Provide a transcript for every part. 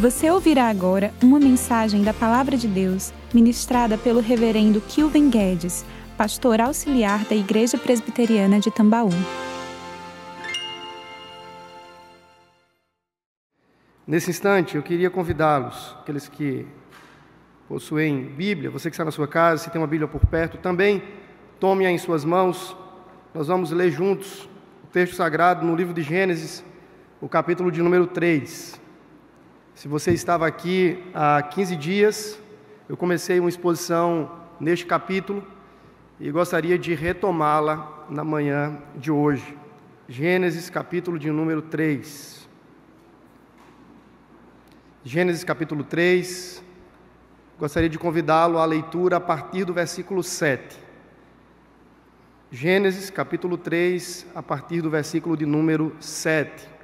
Você ouvirá agora uma mensagem da Palavra de Deus ministrada pelo Reverendo Kilven Guedes, pastor auxiliar da Igreja Presbiteriana de Tambaú. Nesse instante, eu queria convidá-los, aqueles que possuem Bíblia, você que está na sua casa, se tem uma Bíblia por perto, também tome-a em suas mãos. Nós vamos ler juntos o texto sagrado no livro de Gênesis, o capítulo de número 3. Se você estava aqui há 15 dias, eu comecei uma exposição neste capítulo e gostaria de retomá-la na manhã de hoje. Gênesis, capítulo de número 3. Gênesis, capítulo 3. Gostaria de convidá-lo à leitura a partir do versículo 7. Gênesis, capítulo 3, a partir do versículo de número 7.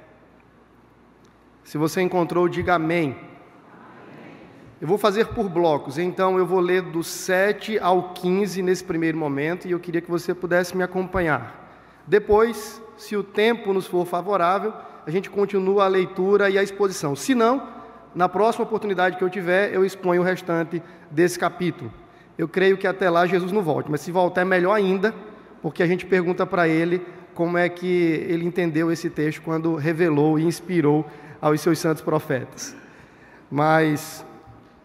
Se você encontrou, diga amém. Eu vou fazer por blocos, então eu vou ler do 7 ao 15 nesse primeiro momento e eu queria que você pudesse me acompanhar. Depois, se o tempo nos for favorável, a gente continua a leitura e a exposição. Se não, na próxima oportunidade que eu tiver, eu exponho o restante desse capítulo. Eu creio que até lá Jesus não volte, mas se voltar é melhor ainda, porque a gente pergunta para ele como é que ele entendeu esse texto quando revelou e inspirou aos seus santos profetas. Mas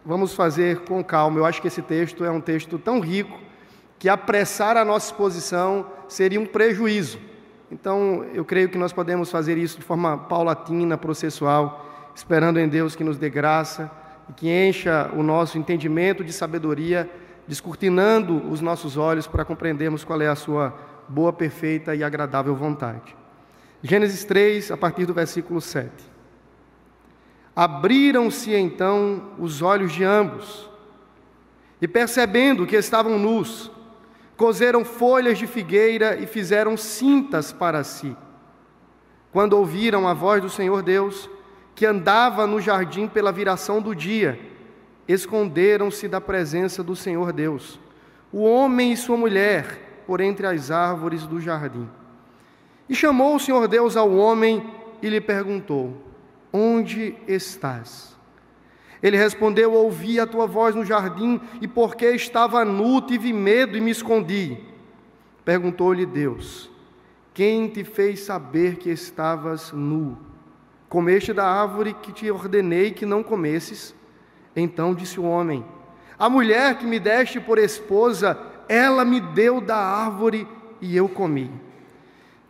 vamos fazer com calma. Eu acho que esse texto é um texto tão rico que apressar a nossa exposição seria um prejuízo. Então, eu creio que nós podemos fazer isso de forma paulatina, processual, esperando em Deus que nos dê graça e que encha o nosso entendimento de sabedoria, descortinando os nossos olhos para compreendermos qual é a sua boa, perfeita e agradável vontade. Gênesis 3, a partir do versículo 7. Abriram-se então os olhos de ambos, e percebendo que estavam nus, coseram folhas de figueira e fizeram cintas para si. Quando ouviram a voz do Senhor Deus, que andava no jardim pela viração do dia, esconderam-se da presença do Senhor Deus, o homem e sua mulher, por entre as árvores do jardim. E chamou o Senhor Deus ao homem e lhe perguntou: Onde estás? Ele respondeu: Ouvi a tua voz no jardim, e porque estava nu, tive medo e me escondi. Perguntou-lhe Deus: Quem te fez saber que estavas nu? Comeste da árvore que te ordenei que não comesses? Então disse o homem: A mulher que me deste por esposa, ela me deu da árvore e eu comi.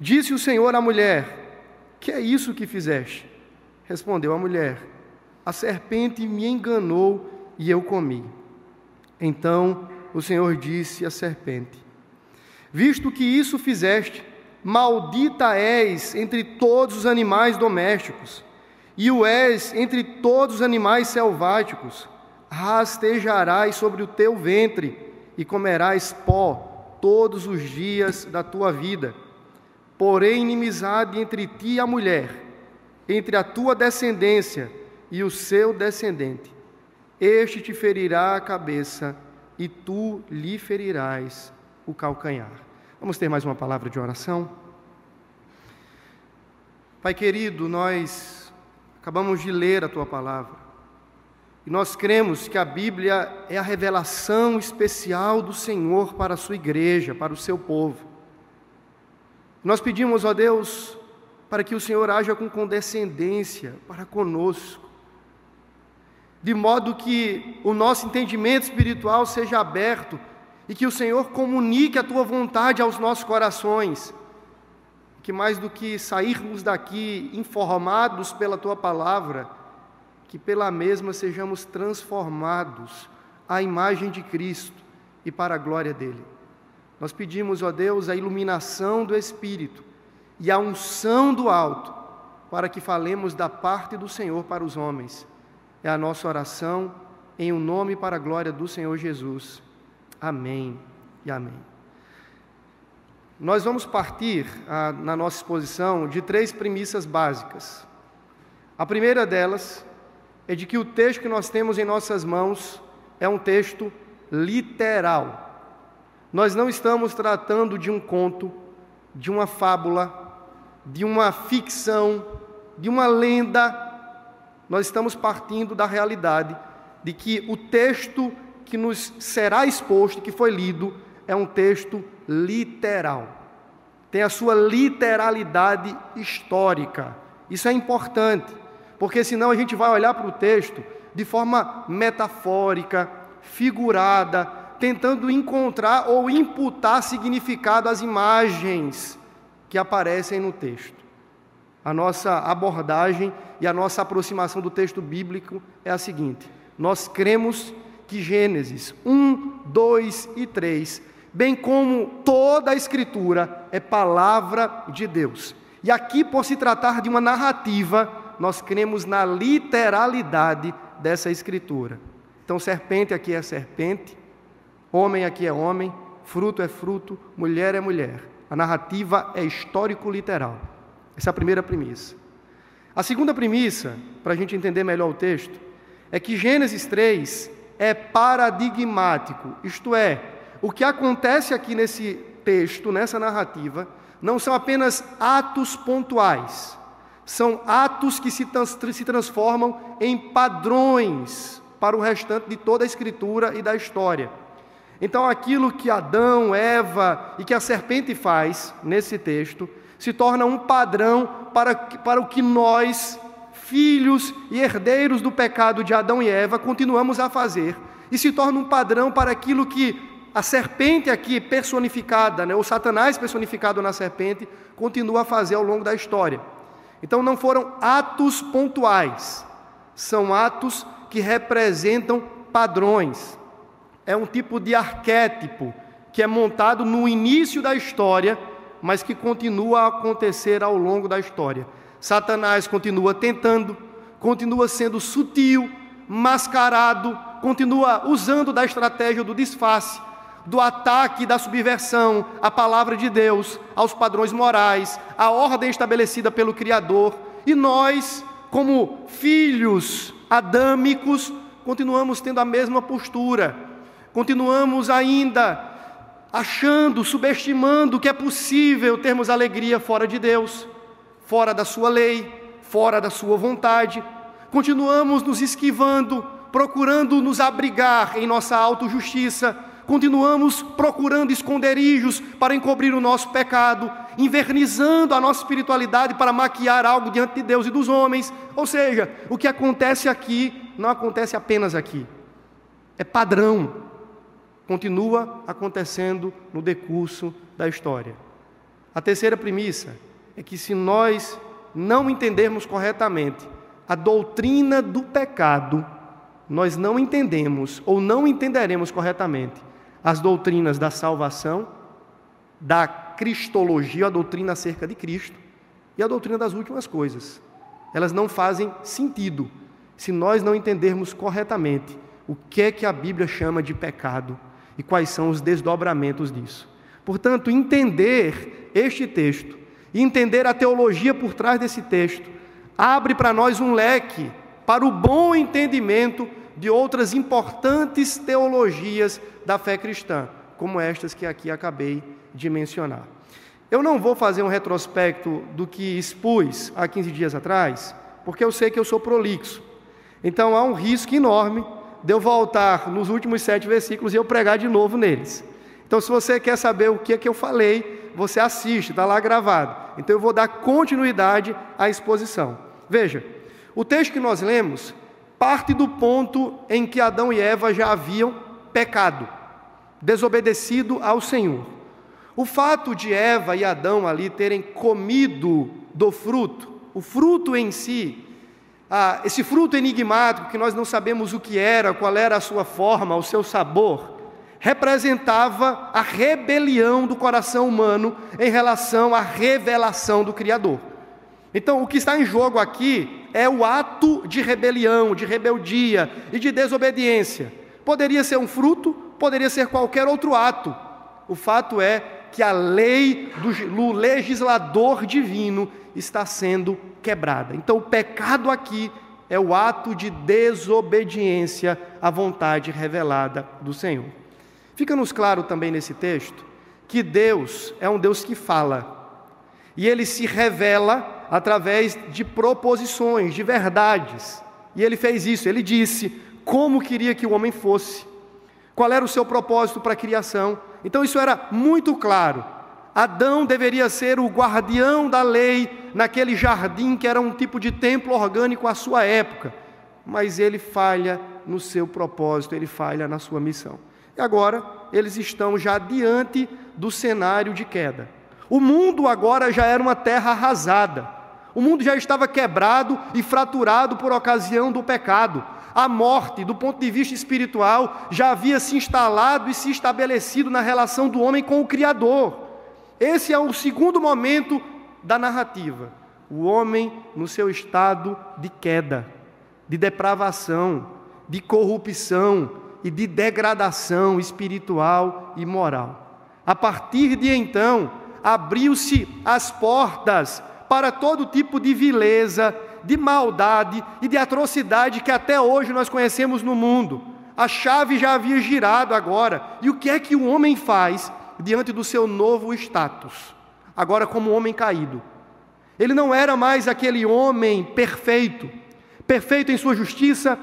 Disse o Senhor à mulher: Que é isso que fizeste? Respondeu a mulher: A serpente me enganou e eu comi. Então o Senhor disse à serpente: Visto que isso fizeste, maldita és entre todos os animais domésticos, e o és entre todos os animais selváticos. Rastejarás sobre o teu ventre e comerás pó todos os dias da tua vida. Porém, inimizade entre ti e a mulher entre a tua descendência e o seu descendente. Este te ferirá a cabeça e tu lhe ferirás o calcanhar. Vamos ter mais uma palavra de oração? Pai querido, nós acabamos de ler a tua palavra e nós cremos que a Bíblia é a revelação especial do Senhor para a sua igreja, para o seu povo. Nós pedimos, ó Deus, para que o Senhor haja com condescendência para conosco, de modo que o nosso entendimento espiritual seja aberto e que o Senhor comunique a tua vontade aos nossos corações, que mais do que sairmos daqui informados pela tua palavra, que pela mesma sejamos transformados à imagem de Cristo e para a glória dele. Nós pedimos, ó Deus, a iluminação do Espírito e a unção do alto, para que falemos da parte do Senhor para os homens. É a nossa oração em um nome para a glória do Senhor Jesus. Amém e amém. Nós vamos partir a, na nossa exposição de três premissas básicas. A primeira delas é de que o texto que nós temos em nossas mãos é um texto literal. Nós não estamos tratando de um conto, de uma fábula, de uma ficção, de uma lenda, nós estamos partindo da realidade de que o texto que nos será exposto, que foi lido, é um texto literal. Tem a sua literalidade histórica. Isso é importante, porque senão a gente vai olhar para o texto de forma metafórica, figurada, tentando encontrar ou imputar significado às imagens que aparecem no texto. A nossa abordagem e a nossa aproximação do texto bíblico é a seguinte: nós cremos que Gênesis 1, 2 e 3, bem como toda a Escritura, é palavra de Deus. E aqui, por se tratar de uma narrativa, nós cremos na literalidade dessa Escritura. Então, serpente aqui é serpente, homem aqui é homem, fruto é fruto, mulher é mulher. A narrativa é histórico-literal. Essa é a primeira premissa. A segunda premissa, para a gente entender melhor o texto, é que Gênesis 3 é paradigmático, isto é, o que acontece aqui nesse texto, nessa narrativa, não são apenas atos pontuais, são atos que se, se transformam em padrões para o restante de toda a Escritura e da história. Então, aquilo que Adão, Eva e que a serpente faz nesse texto se torna um padrão para, para o que nós, filhos e herdeiros do pecado de Adão e Eva, continuamos a fazer, e se torna um padrão para aquilo que a serpente aqui personificada, né, o Satanás personificado na serpente, continua a fazer ao longo da história. Então, não foram atos pontuais, são atos que representam padrões é um tipo de arquétipo que é montado no início da história, mas que continua a acontecer ao longo da história. Satanás continua tentando, continua sendo sutil, mascarado, continua usando da estratégia do disfarce, do ataque da subversão à palavra de Deus, aos padrões morais, à ordem estabelecida pelo Criador. E nós, como filhos adâmicos, continuamos tendo a mesma postura Continuamos ainda achando, subestimando que é possível termos alegria fora de Deus, fora da Sua lei, fora da Sua vontade. Continuamos nos esquivando, procurando nos abrigar em nossa autojustiça. Continuamos procurando esconderijos para encobrir o nosso pecado, invernizando a nossa espiritualidade para maquiar algo diante de Deus e dos homens. Ou seja, o que acontece aqui não acontece apenas aqui, é padrão, continua acontecendo no decurso da história. A terceira premissa é que se nós não entendermos corretamente a doutrina do pecado, nós não entendemos ou não entenderemos corretamente as doutrinas da salvação, da cristologia, a doutrina acerca de Cristo e a doutrina das últimas coisas. Elas não fazem sentido se nós não entendermos corretamente o que é que a Bíblia chama de pecado e quais são os desdobramentos disso. Portanto, entender este texto entender a teologia por trás desse texto abre para nós um leque para o bom entendimento de outras importantes teologias da fé cristã, como estas que aqui acabei de mencionar. Eu não vou fazer um retrospecto do que expus há 15 dias atrás, porque eu sei que eu sou prolixo. Então há um risco enorme de eu voltar nos últimos sete versículos e eu pregar de novo neles. Então, se você quer saber o que é que eu falei, você assiste, está lá gravado. Então, eu vou dar continuidade à exposição. Veja, o texto que nós lemos parte do ponto em que Adão e Eva já haviam pecado, desobedecido ao Senhor. O fato de Eva e Adão ali terem comido do fruto, o fruto em si, ah, esse fruto enigmático que nós não sabemos o que era, qual era a sua forma, o seu sabor, representava a rebelião do coração humano em relação à revelação do Criador. Então, o que está em jogo aqui é o ato de rebelião, de rebeldia e de desobediência. Poderia ser um fruto, poderia ser qualquer outro ato. O fato é que a lei do legislador divino está sendo quebrada. Então, o pecado aqui é o ato de desobediência à vontade revelada do Senhor. Fica-nos claro também nesse texto que Deus é um Deus que fala, e ele se revela através de proposições, de verdades. E ele fez isso, ele disse como queria que o homem fosse, qual era o seu propósito para a criação. Então isso era muito claro. Adão deveria ser o guardião da lei naquele jardim que era um tipo de templo orgânico à sua época, mas ele falha no seu propósito, ele falha na sua missão. E agora eles estão já diante do cenário de queda. O mundo agora já era uma terra arrasada. O mundo já estava quebrado e fraturado por ocasião do pecado. A morte, do ponto de vista espiritual, já havia se instalado e se estabelecido na relação do homem com o Criador. Esse é o segundo momento da narrativa. O homem no seu estado de queda, de depravação, de corrupção e de degradação espiritual e moral. A partir de então, abriu-se as portas para todo tipo de vileza, de maldade e de atrocidade que até hoje nós conhecemos no mundo. A chave já havia girado agora. E o que é que o homem faz diante do seu novo status? Agora, como homem caído. Ele não era mais aquele homem perfeito, perfeito em sua justiça,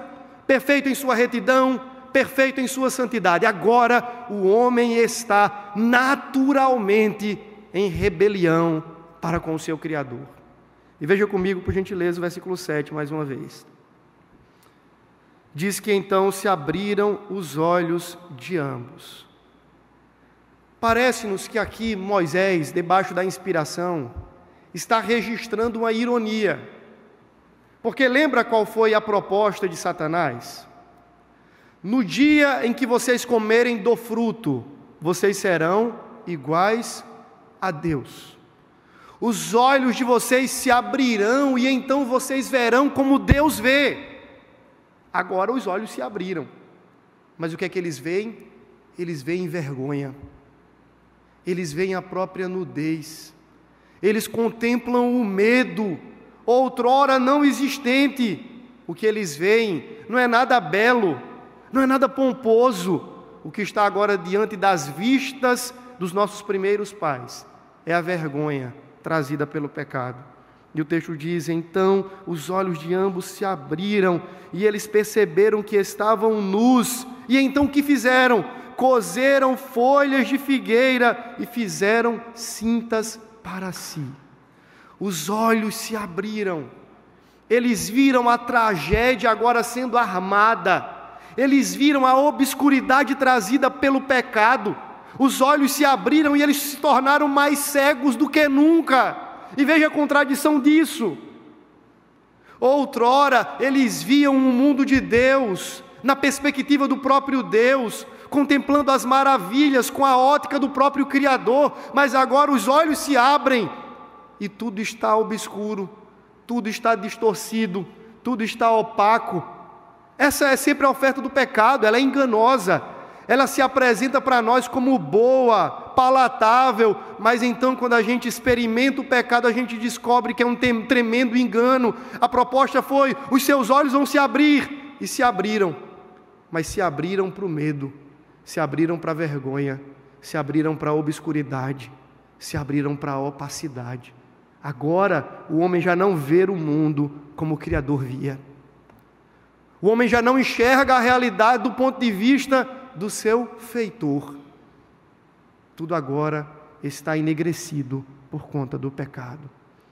perfeito em sua retidão, perfeito em sua santidade. Agora o homem está naturalmente em rebelião para com o seu Criador. E veja comigo, por gentileza, o versículo 7 mais uma vez. Diz que então se abriram os olhos de ambos. Parece-nos que aqui Moisés, debaixo da inspiração, está registrando uma ironia. Porque lembra qual foi a proposta de Satanás? No dia em que vocês comerem do fruto, vocês serão iguais a Deus. Os olhos de vocês se abrirão e então vocês verão como Deus vê. Agora os olhos se abriram, mas o que é que eles veem? Eles veem vergonha, eles veem a própria nudez, eles contemplam o medo, outrora não existente. O que eles veem não é nada belo, não é nada pomposo. O que está agora diante das vistas dos nossos primeiros pais é a vergonha trazida pelo pecado. E o texto diz: Então os olhos de ambos se abriram e eles perceberam que estavam nus. E então o que fizeram? Cozeram folhas de figueira e fizeram cintas para si. Os olhos se abriram. Eles viram a tragédia agora sendo armada. Eles viram a obscuridade trazida pelo pecado os olhos se abriram e eles se tornaram mais cegos do que nunca. E veja a contradição disso. Outrora, eles viam o mundo de Deus, na perspectiva do próprio Deus, contemplando as maravilhas com a ótica do próprio Criador, mas agora os olhos se abrem e tudo está obscuro, tudo está distorcido, tudo está opaco. Essa é sempre a oferta do pecado, ela é enganosa, ela se apresenta para nós como boa, palatável, mas então, quando a gente experimenta o pecado, a gente descobre que é um tremendo engano. A proposta foi: os seus olhos vão se abrir, e se abriram, mas se abriram para o medo, se abriram para a vergonha, se abriram para a obscuridade, se abriram para a opacidade. Agora, o homem já não vê o mundo como o Criador via. O homem já não enxerga a realidade do ponto de vista do seu feitor. Tudo agora está enegrecido por conta do pecado.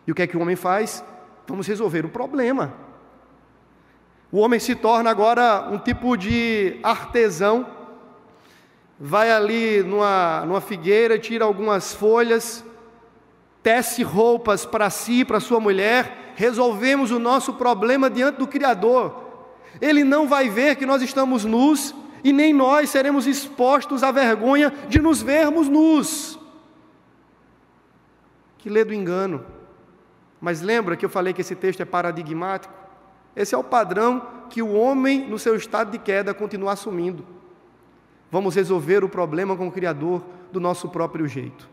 E o que é que o homem faz? Vamos resolver o problema. O homem se torna agora um tipo de artesão, vai ali numa, numa figueira, tira algumas folhas, tece roupas para si, para sua mulher, resolvemos o nosso problema diante do Criador. Ele não vai ver que nós estamos nus, e nem nós seremos expostos à vergonha de nos vermos nus. Que lê do engano. Mas lembra que eu falei que esse texto é paradigmático? Esse é o padrão que o homem, no seu estado de queda, continua assumindo. Vamos resolver o problema com o Criador do nosso próprio jeito.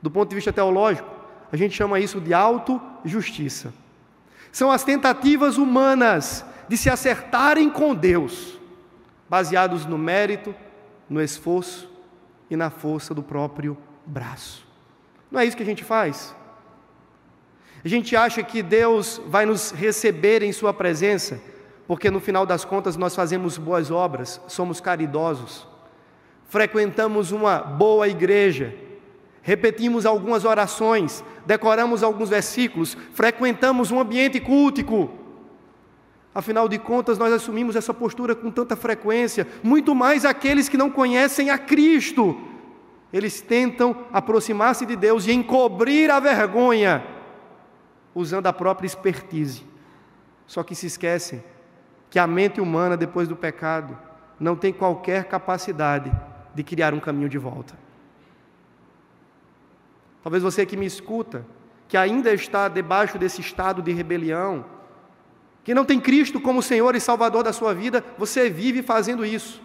Do ponto de vista teológico, a gente chama isso de auto-justiça. São as tentativas humanas de se acertarem com Deus baseados no mérito, no esforço e na força do próprio braço. Não é isso que a gente faz? A gente acha que Deus vai nos receber em Sua presença porque no final das contas nós fazemos boas obras, somos caridosos, frequentamos uma boa igreja, repetimos algumas orações, decoramos alguns versículos, frequentamos um ambiente cultico. Afinal de contas, nós assumimos essa postura com tanta frequência, muito mais aqueles que não conhecem a Cristo. Eles tentam aproximar-se de Deus e encobrir a vergonha, usando a própria expertise. Só que se esquecem que a mente humana, depois do pecado, não tem qualquer capacidade de criar um caminho de volta. Talvez você que me escuta, que ainda está debaixo desse estado de rebelião, que não tem Cristo como Senhor e Salvador da sua vida, você vive fazendo isso.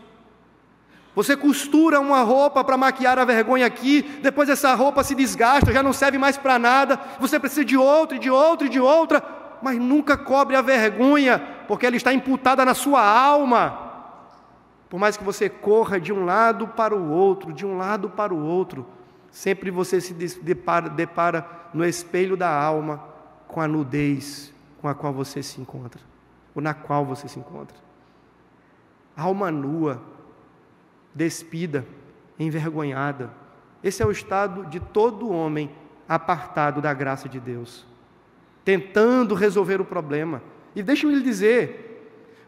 Você costura uma roupa para maquiar a vergonha aqui, depois essa roupa se desgasta, já não serve mais para nada, você precisa de outra, de outra, de outra, mas nunca cobre a vergonha, porque ela está imputada na sua alma. Por mais que você corra de um lado para o outro, de um lado para o outro, sempre você se depara, depara no espelho da alma com a nudez com a qual você se encontra, ou na qual você se encontra. Alma nua, despida, envergonhada. Esse é o estado de todo homem apartado da graça de Deus tentando resolver o problema. E deixe-me lhe dizer,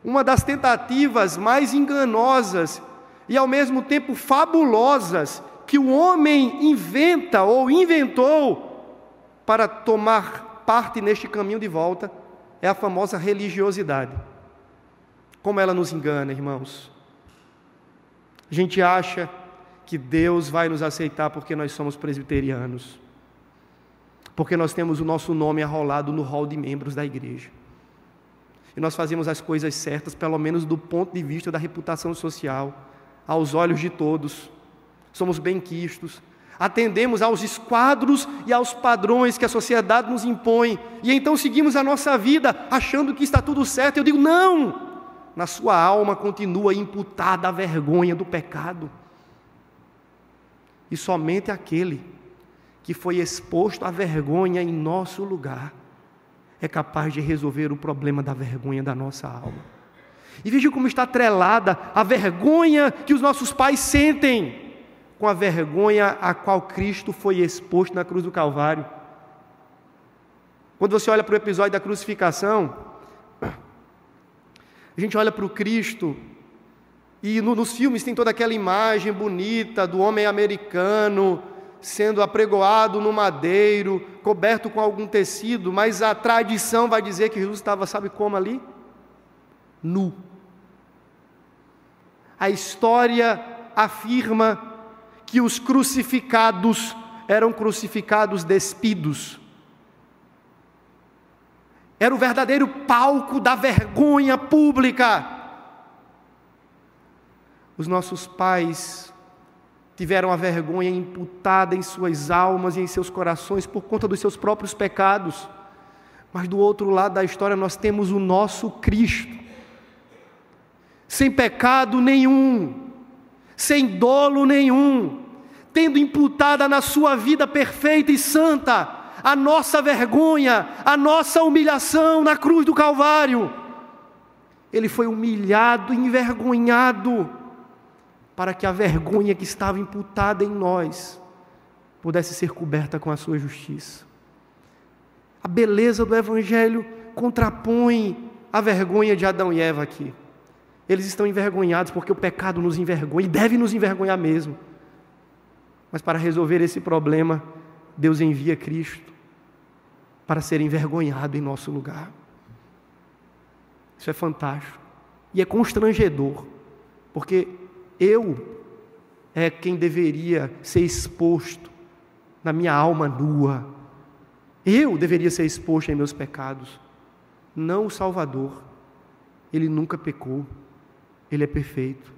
uma das tentativas mais enganosas e ao mesmo tempo fabulosas que o homem inventa ou inventou para tomar parte neste caminho de volta é a famosa religiosidade. Como ela nos engana, irmãos. A gente acha que Deus vai nos aceitar porque nós somos presbiterianos porque nós temos o nosso nome arrolado no hall de membros da igreja. E nós fazemos as coisas certas, pelo menos do ponto de vista da reputação social, aos olhos de todos. Somos benquistos, atendemos aos esquadros e aos padrões que a sociedade nos impõe, e então seguimos a nossa vida achando que está tudo certo. Eu digo, não! Na sua alma continua imputada a vergonha do pecado. E somente aquele que foi exposto à vergonha em nosso lugar, é capaz de resolver o problema da vergonha da nossa alma. E veja como está atrelada a vergonha que os nossos pais sentem com a vergonha a qual Cristo foi exposto na cruz do Calvário. Quando você olha para o episódio da crucificação, a gente olha para o Cristo e no, nos filmes tem toda aquela imagem bonita do homem americano sendo apregoado no madeiro, coberto com algum tecido, mas a tradição vai dizer que Jesus estava, sabe como ali? Nu. A história afirma que os crucificados eram crucificados despidos. Era o verdadeiro palco da vergonha pública. Os nossos pais tiveram a vergonha imputada em suas almas e em seus corações por conta dos seus próprios pecados. Mas do outro lado da história nós temos o nosso Cristo, sem pecado nenhum, sem dolo nenhum, tendo imputada na sua vida perfeita e santa a nossa vergonha, a nossa humilhação na cruz do Calvário. Ele foi humilhado, envergonhado, para que a vergonha que estava imputada em nós pudesse ser coberta com a sua justiça. A beleza do Evangelho contrapõe a vergonha de Adão e Eva aqui. Eles estão envergonhados porque o pecado nos envergonha e deve nos envergonhar mesmo. Mas para resolver esse problema, Deus envia Cristo para ser envergonhado em nosso lugar. Isso é fantástico e é constrangedor, porque eu é quem deveria ser exposto na minha alma nua. Eu deveria ser exposto em meus pecados, não o Salvador. Ele nunca pecou, ele é perfeito.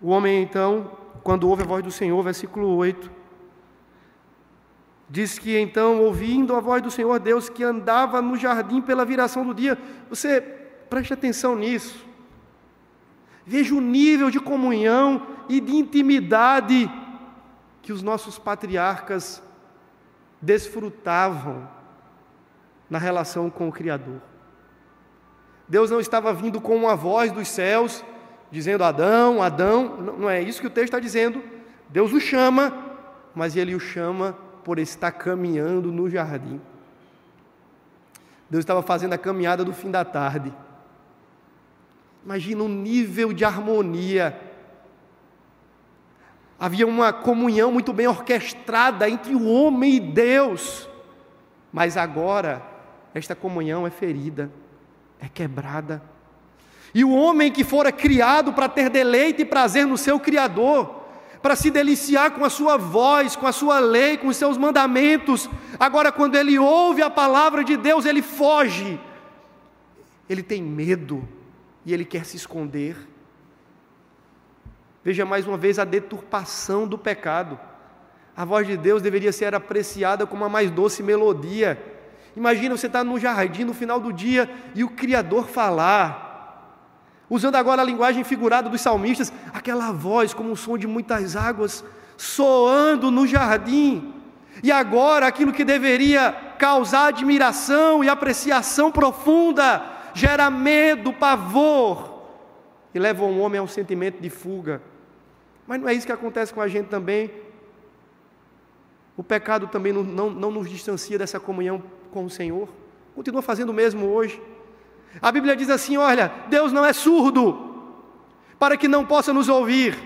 O homem, então, quando ouve a voz do Senhor, versículo 8, diz que então, ouvindo a voz do Senhor Deus que andava no jardim pela viração do dia, você preste atenção nisso. Veja o nível de comunhão e de intimidade que os nossos patriarcas desfrutavam na relação com o Criador. Deus não estava vindo com uma voz dos céus, dizendo Adão, Adão, não é isso que o texto está dizendo. Deus o chama, mas ele o chama por estar caminhando no jardim. Deus estava fazendo a caminhada do fim da tarde. Imagina o nível de harmonia. Havia uma comunhão muito bem orquestrada entre o homem e Deus. Mas agora, esta comunhão é ferida, é quebrada. E o homem que fora criado para ter deleite e prazer no seu Criador, para se deliciar com a sua voz, com a sua lei, com os seus mandamentos. Agora, quando ele ouve a palavra de Deus, ele foge, ele tem medo e ele quer se esconder. Veja mais uma vez a deturpação do pecado. A voz de Deus deveria ser apreciada como a mais doce melodia. Imagina você estar no jardim no final do dia e o Criador falar. Usando agora a linguagem figurada dos salmistas, aquela voz como o som de muitas águas soando no jardim. E agora aquilo que deveria causar admiração e apreciação profunda gera medo, pavor e leva um homem a um sentimento de fuga. Mas não é isso que acontece com a gente também. O pecado também não, não, não nos distancia dessa comunhão com o Senhor. Continua fazendo o mesmo hoje. A Bíblia diz assim: olha, Deus não é surdo para que não possa nos ouvir,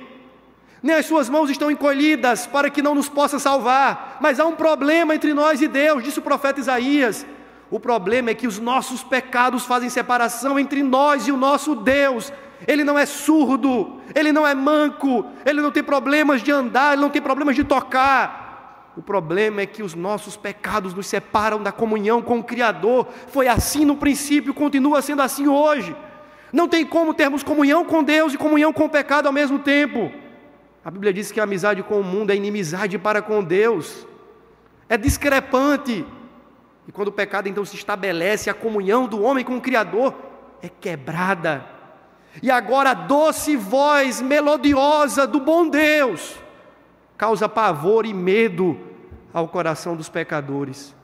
nem as suas mãos estão encolhidas para que não nos possa salvar, mas há um problema entre nós e Deus, disse o profeta Isaías. O problema é que os nossos pecados fazem separação entre nós e o nosso Deus. Ele não é surdo, ele não é manco, ele não tem problemas de andar, ele não tem problemas de tocar. O problema é que os nossos pecados nos separam da comunhão com o Criador. Foi assim no princípio, continua sendo assim hoje. Não tem como termos comunhão com Deus e comunhão com o pecado ao mesmo tempo. A Bíblia diz que a amizade com o mundo é inimizade para com Deus. É discrepante. E quando o pecado então se estabelece, a comunhão do homem com o Criador é quebrada. E agora a doce voz melodiosa do bom Deus causa pavor e medo ao coração dos pecadores.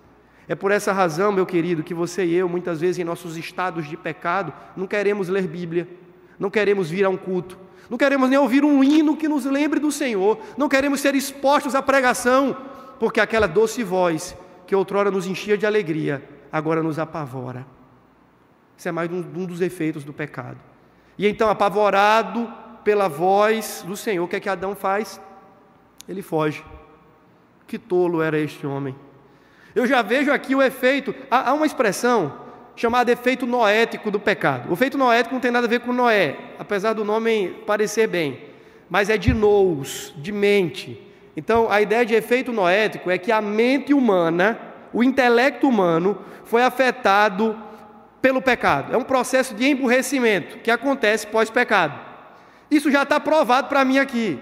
É por essa razão, meu querido, que você e eu, muitas vezes em nossos estados de pecado, não queremos ler Bíblia, não queremos vir a um culto, não queremos nem ouvir um hino que nos lembre do Senhor, não queremos ser expostos à pregação, porque aquela doce voz que outrora nos enchia de alegria, agora nos apavora. Isso é mais um, um dos efeitos do pecado. E então, apavorado pela voz do Senhor, o que é que Adão faz? Ele foge. Que tolo era este homem. Eu já vejo aqui o efeito. Há, uma expressão chamada efeito noético do pecado. O efeito noético não tem nada a ver com Noé, apesar do nome parecer bem, mas é de nous, de mente. Então, a ideia de efeito noético é que a mente humana, o intelecto humano, foi afetado pelo pecado. É um processo de emburrecimento que acontece pós-pecado. Isso já está provado para mim aqui.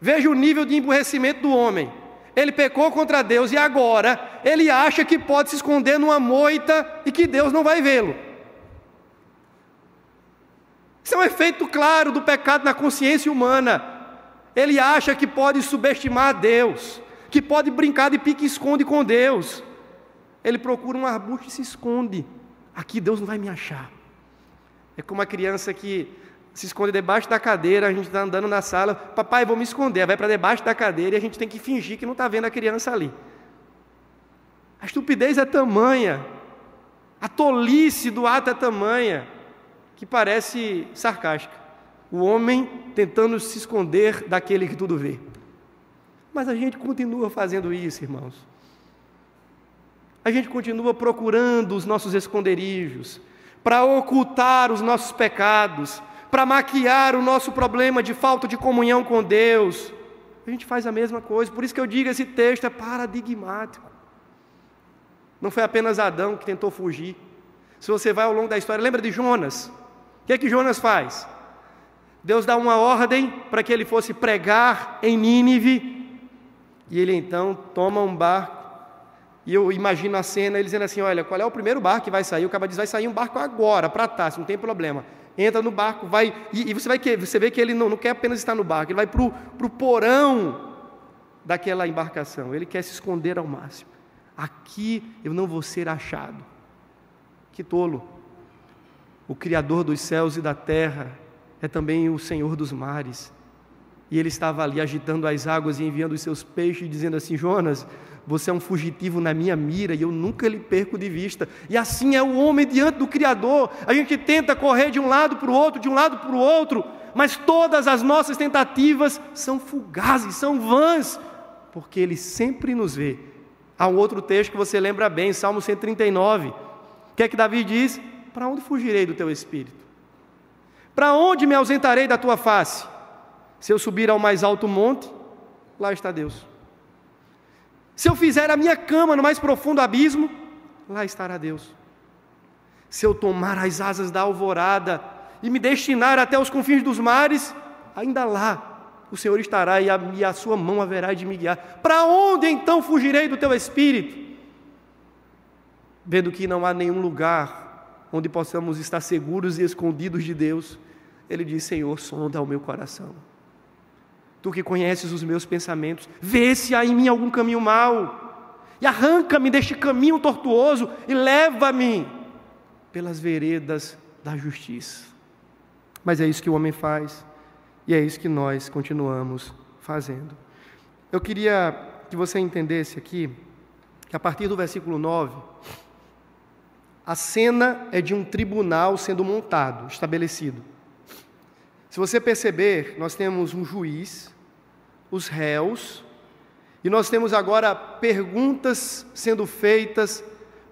Veja o nível de emburrecimento do homem. Ele pecou contra Deus e agora ele acha que pode se esconder numa moita e que Deus não vai vê-lo. Isso é um efeito claro do pecado na consciência humana. Ele acha que pode subestimar Deus, que pode brincar de pique-esconde com Deus. Ele procura um arbusto e se esconde. Aqui Deus não vai me achar. É como a criança que se esconde debaixo da cadeira, a gente está andando na sala, papai, vou me esconder, vai para debaixo da cadeira e a gente tem que fingir que não está vendo a criança ali. A estupidez é tamanha, a tolice do ato é tamanha, que parece sarcástica. O homem tentando se esconder daquele que tudo vê. Mas a gente continua fazendo isso, irmãos. A gente continua procurando os nossos esconderijos para ocultar os nossos pecados, para maquiar o nosso problema de falta de comunhão com Deus. A gente faz a mesma coisa, por isso que eu digo: esse texto é paradigmático. Não foi apenas Adão que tentou fugir. Se você vai ao longo da história, lembra de Jonas? O que é que Jonas faz? Deus dá uma ordem para que ele fosse pregar em Nínive, e ele então toma um barco. E eu imagino a cena, ele dizendo assim: Olha, qual é o primeiro barco que vai sair? O cara diz: Vai sair um barco agora, para Tarso, não tem problema entra no barco, vai, e, e você vai você vê que ele não, não quer apenas estar no barco, ele vai para o porão daquela embarcação, ele quer se esconder ao máximo. Aqui eu não vou ser achado. Que tolo. o Criador dos céus e da terra, é também o Senhor dos mares. E ele estava ali agitando as águas e enviando os seus peixes, dizendo assim: Jonas, você é um fugitivo na minha mira e eu nunca lhe perco de vista. E assim é o homem diante do Criador. A gente tenta correr de um lado para o outro, de um lado para o outro, mas todas as nossas tentativas são fugazes, são vãs, porque ele sempre nos vê. Há um outro texto que você lembra bem, Salmo 139. O que é que Davi diz? Para onde fugirei do teu espírito? Para onde me ausentarei da tua face? Se eu subir ao mais alto monte, lá está Deus. Se eu fizer a minha cama no mais profundo abismo, lá estará Deus. Se eu tomar as asas da alvorada e me destinar até os confins dos mares, ainda lá o Senhor estará e a, e a sua mão haverá de me guiar. Para onde então fugirei do teu espírito? Vendo que não há nenhum lugar onde possamos estar seguros e escondidos de Deus, ele diz: Senhor, sonda o meu coração tu que conheces os meus pensamentos, vê se há em mim algum caminho mau, e arranca-me deste caminho tortuoso e leva-me pelas veredas da justiça. Mas é isso que o homem faz, e é isso que nós continuamos fazendo. Eu queria que você entendesse aqui que a partir do versículo 9, a cena é de um tribunal sendo montado, estabelecido. Se você perceber, nós temos um juiz, os réus, e nós temos agora perguntas sendo feitas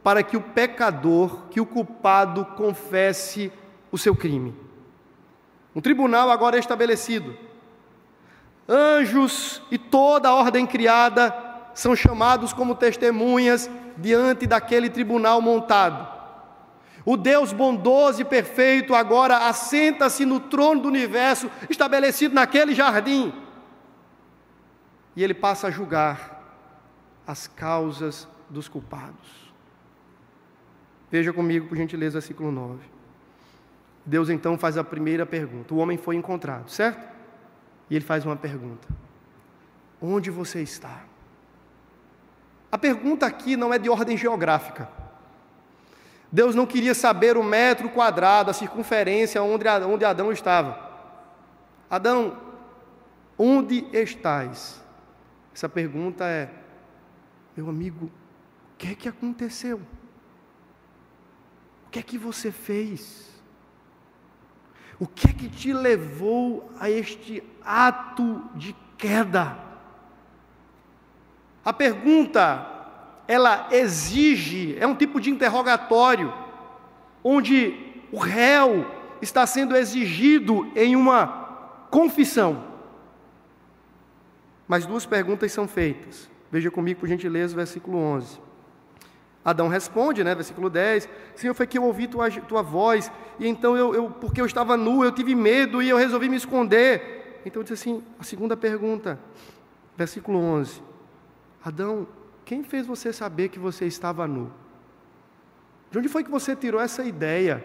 para que o pecador, que o culpado confesse o seu crime. Um tribunal agora é estabelecido. Anjos e toda a ordem criada são chamados como testemunhas diante daquele tribunal montado. O Deus bondoso e perfeito agora assenta-se no trono do universo estabelecido naquele jardim e ele passa a julgar as causas dos culpados. Veja comigo, por gentileza, versículo 9. Deus então faz a primeira pergunta. O homem foi encontrado, certo? E ele faz uma pergunta: Onde você está? A pergunta aqui não é de ordem geográfica. Deus não queria saber o metro quadrado, a circunferência onde, onde Adão estava. Adão, onde estás? Essa pergunta é: meu amigo, o que é que aconteceu? O que é que você fez? O que é que te levou a este ato de queda? A pergunta, ela exige, é um tipo de interrogatório, onde o réu está sendo exigido em uma confissão. Mas duas perguntas são feitas. Veja comigo, por gentileza, o versículo 11. Adão responde, né, versículo 10: Senhor, foi que eu ouvi tua, tua voz, e então eu, eu, porque eu estava nu, eu tive medo e eu resolvi me esconder. Então diz assim: a segunda pergunta, versículo 11: Adão, quem fez você saber que você estava nu? De onde foi que você tirou essa ideia?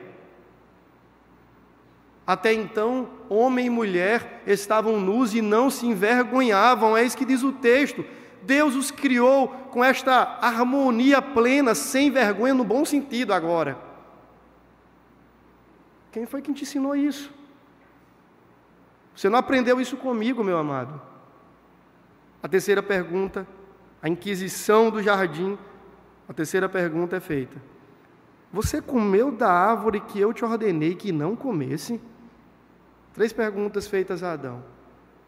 Até então, homem e mulher estavam nus e não se envergonhavam, é isso que diz o texto. Deus os criou com esta harmonia plena, sem vergonha, no bom sentido agora. Quem foi que te ensinou isso? Você não aprendeu isso comigo, meu amado. A terceira pergunta, a inquisição do jardim, a terceira pergunta é feita: Você comeu da árvore que eu te ordenei que não comesse? Três perguntas feitas a Adão: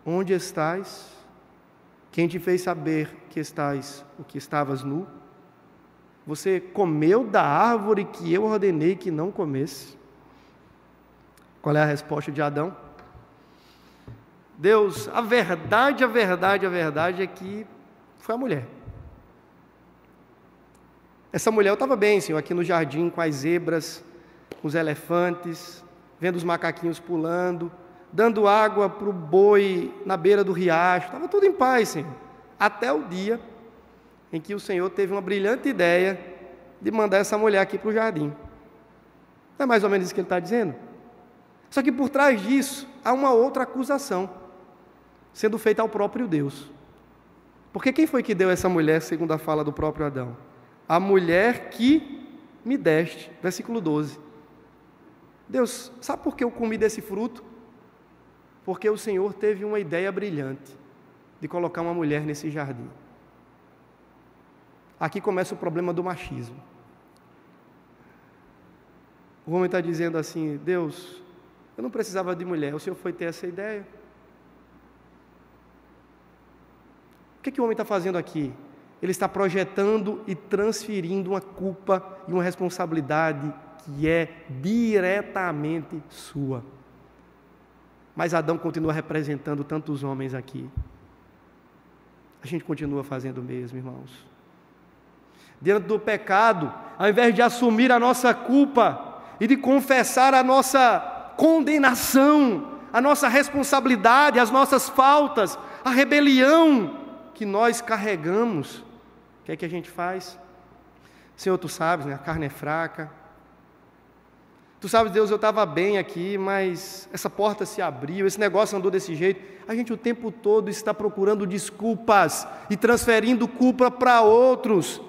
Onde estás? Quem te fez saber que estás, o que estavas nu? Você comeu da árvore que eu ordenei que não comesse? Qual é a resposta de Adão? Deus, a verdade, a verdade, a verdade é que foi a mulher. Essa mulher, eu estava bem, Senhor, aqui no jardim com as zebras, com os elefantes, vendo os macaquinhos pulando, dando água para o boi na beira do riacho, estava tudo em paz, Senhor. Até o dia em que o Senhor teve uma brilhante ideia de mandar essa mulher aqui para o jardim. Não é mais ou menos isso que ele está dizendo? Só que por trás disso há uma outra acusação sendo feita ao próprio Deus. Porque quem foi que deu essa mulher, segundo a fala do próprio Adão? A mulher que me deste, versículo 12. Deus, sabe por que eu comi desse fruto? Porque o Senhor teve uma ideia brilhante de colocar uma mulher nesse jardim. Aqui começa o problema do machismo. O homem está dizendo assim: Deus, eu não precisava de mulher, o Senhor foi ter essa ideia. O que, que o homem está fazendo aqui? Ele está projetando e transferindo uma culpa e uma responsabilidade que é diretamente sua. Mas Adão continua representando tantos homens aqui. A gente continua fazendo o mesmo, irmãos. Diante do pecado, ao invés de assumir a nossa culpa e de confessar a nossa condenação, a nossa responsabilidade, as nossas faltas, a rebelião que nós carregamos, o que é que a gente faz? Senhor, tu sabes, né? a carne é fraca, Tu sabes, Deus, eu estava bem aqui, mas essa porta se abriu, esse negócio andou desse jeito. A gente o tempo todo está procurando desculpas e transferindo culpa para outros.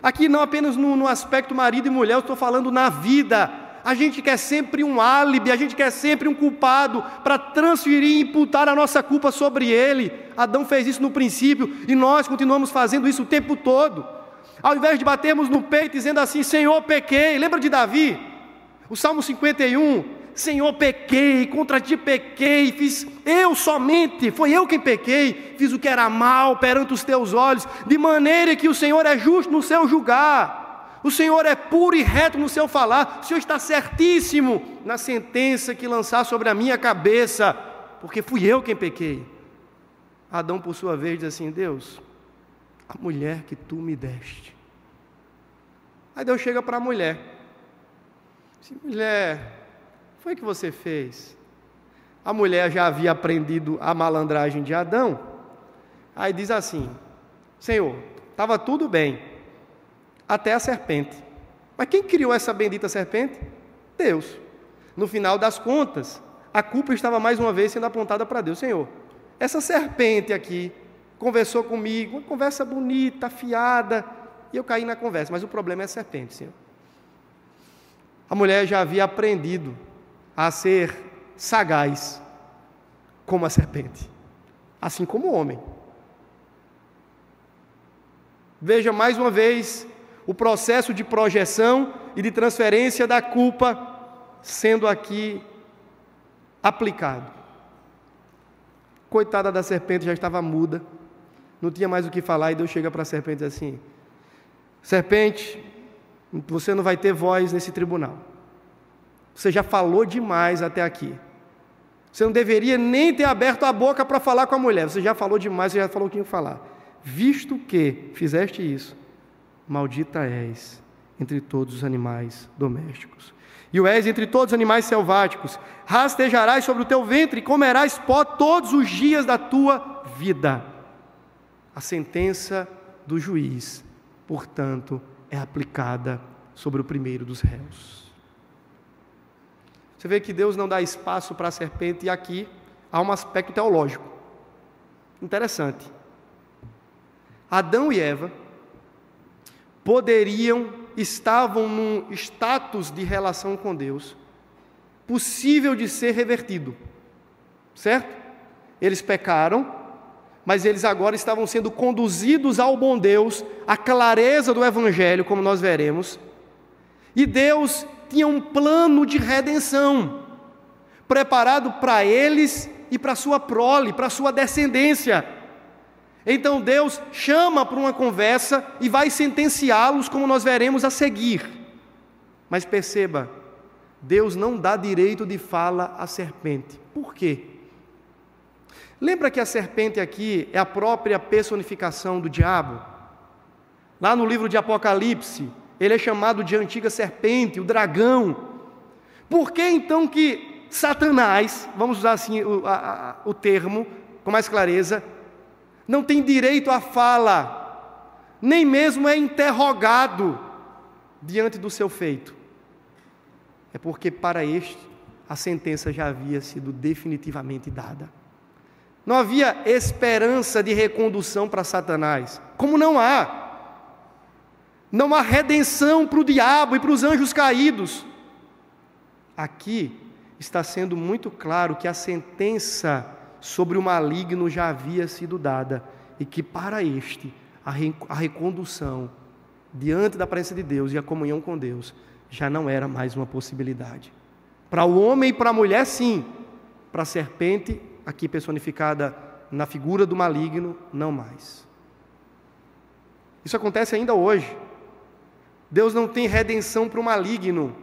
Aqui não apenas no, no aspecto marido e mulher, eu estou falando na vida. A gente quer sempre um álibi, a gente quer sempre um culpado para transferir e imputar a nossa culpa sobre ele. Adão fez isso no princípio e nós continuamos fazendo isso o tempo todo. Ao invés de batermos no peito dizendo assim: Senhor, pequei. Lembra de Davi? O Salmo 51, Senhor, pequei, contra ti pequei, fiz eu somente, foi eu quem pequei, fiz o que era mal perante os teus olhos, de maneira que o Senhor é justo no seu julgar, o Senhor é puro e reto no seu falar, o Senhor está certíssimo na sentença que lançar sobre a minha cabeça, porque fui eu quem pequei. Adão, por sua vez, diz assim: Deus, a mulher que tu me deste. Aí Deus chega para a mulher. Mulher, foi que você fez? A mulher já havia aprendido a malandragem de Adão. Aí diz assim: Senhor, estava tudo bem, até a serpente. Mas quem criou essa bendita serpente? Deus. No final das contas, a culpa estava mais uma vez sendo apontada para Deus. Senhor, essa serpente aqui conversou comigo, uma conversa bonita, afiada, e eu caí na conversa, mas o problema é a serpente, Senhor. A mulher já havia aprendido a ser sagaz como a serpente, assim como o homem. Veja mais uma vez o processo de projeção e de transferência da culpa sendo aqui aplicado. Coitada da serpente, já estava muda, não tinha mais o que falar, e Deus chega para a serpente assim: Serpente, você não vai ter voz nesse tribunal. Você já falou demais até aqui. Você não deveria nem ter aberto a boca para falar com a mulher. Você já falou demais, você já falou o que ia falar. Visto que fizeste isso, maldita és entre todos os animais domésticos. E o és entre todos os animais selváticos. Rastejarás sobre o teu ventre e comerás pó todos os dias da tua vida. A sentença do juiz, portanto, é aplicada sobre o primeiro dos réus. Você vê que Deus não dá espaço para a serpente, e aqui há um aspecto teológico interessante. Adão e Eva poderiam, estavam num status de relação com Deus, possível de ser revertido, certo? Eles pecaram, mas eles agora estavam sendo conduzidos ao bom Deus, à clareza do Evangelho, como nós veremos. E Deus tinha um plano de redenção preparado para eles e para sua prole, para sua descendência. Então Deus chama para uma conversa e vai sentenciá-los, como nós veremos a seguir. Mas perceba, Deus não dá direito de fala à serpente. Por quê? Lembra que a serpente aqui é a própria personificação do diabo? Lá no livro de Apocalipse, ele é chamado de antiga serpente, o dragão. Por que então que Satanás, vamos usar assim o, a, a, o termo com mais clareza, não tem direito à fala, nem mesmo é interrogado diante do seu feito? É porque para este a sentença já havia sido definitivamente dada. Não havia esperança de recondução para Satanás, como não há. Não há redenção para o diabo e para os anjos caídos. aqui está sendo muito claro que a sentença sobre o maligno já havia sido dada e que para este a recondução diante da presença de Deus e a comunhão com Deus já não era mais uma possibilidade. Para o homem e para a mulher, sim. Para a serpente, aqui personificada na figura do maligno, não mais. Isso acontece ainda hoje. Deus não tem redenção para o maligno.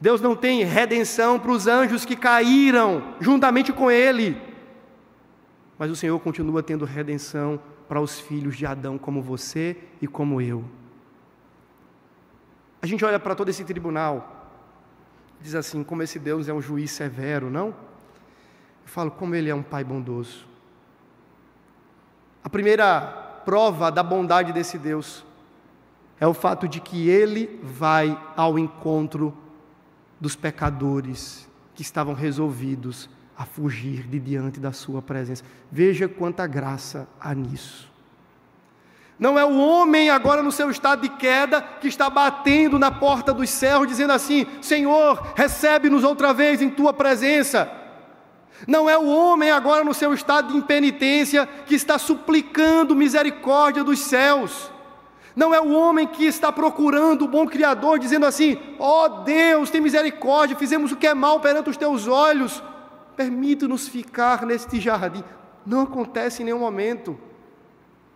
Deus não tem redenção para os anjos que caíram juntamente com ele. Mas o Senhor continua tendo redenção para os filhos de Adão, como você e como eu. A gente olha para todo esse tribunal, diz assim: como esse Deus é um juiz severo, não? Eu falo, como ele é um pai bondoso. A primeira prova da bondade desse Deus é o fato de que ele vai ao encontro dos pecadores que estavam resolvidos a fugir de diante da sua presença. Veja quanta graça há nisso. Não é o homem agora no seu estado de queda que está batendo na porta dos céus dizendo assim: Senhor, recebe-nos outra vez em tua presença. Não é o homem agora no seu estado de impenitência que está suplicando misericórdia dos céus. Não é o homem que está procurando o bom Criador, dizendo assim: ó oh Deus, tem misericórdia, fizemos o que é mal perante os teus olhos, permite-nos ficar neste jardim. Não acontece em nenhum momento,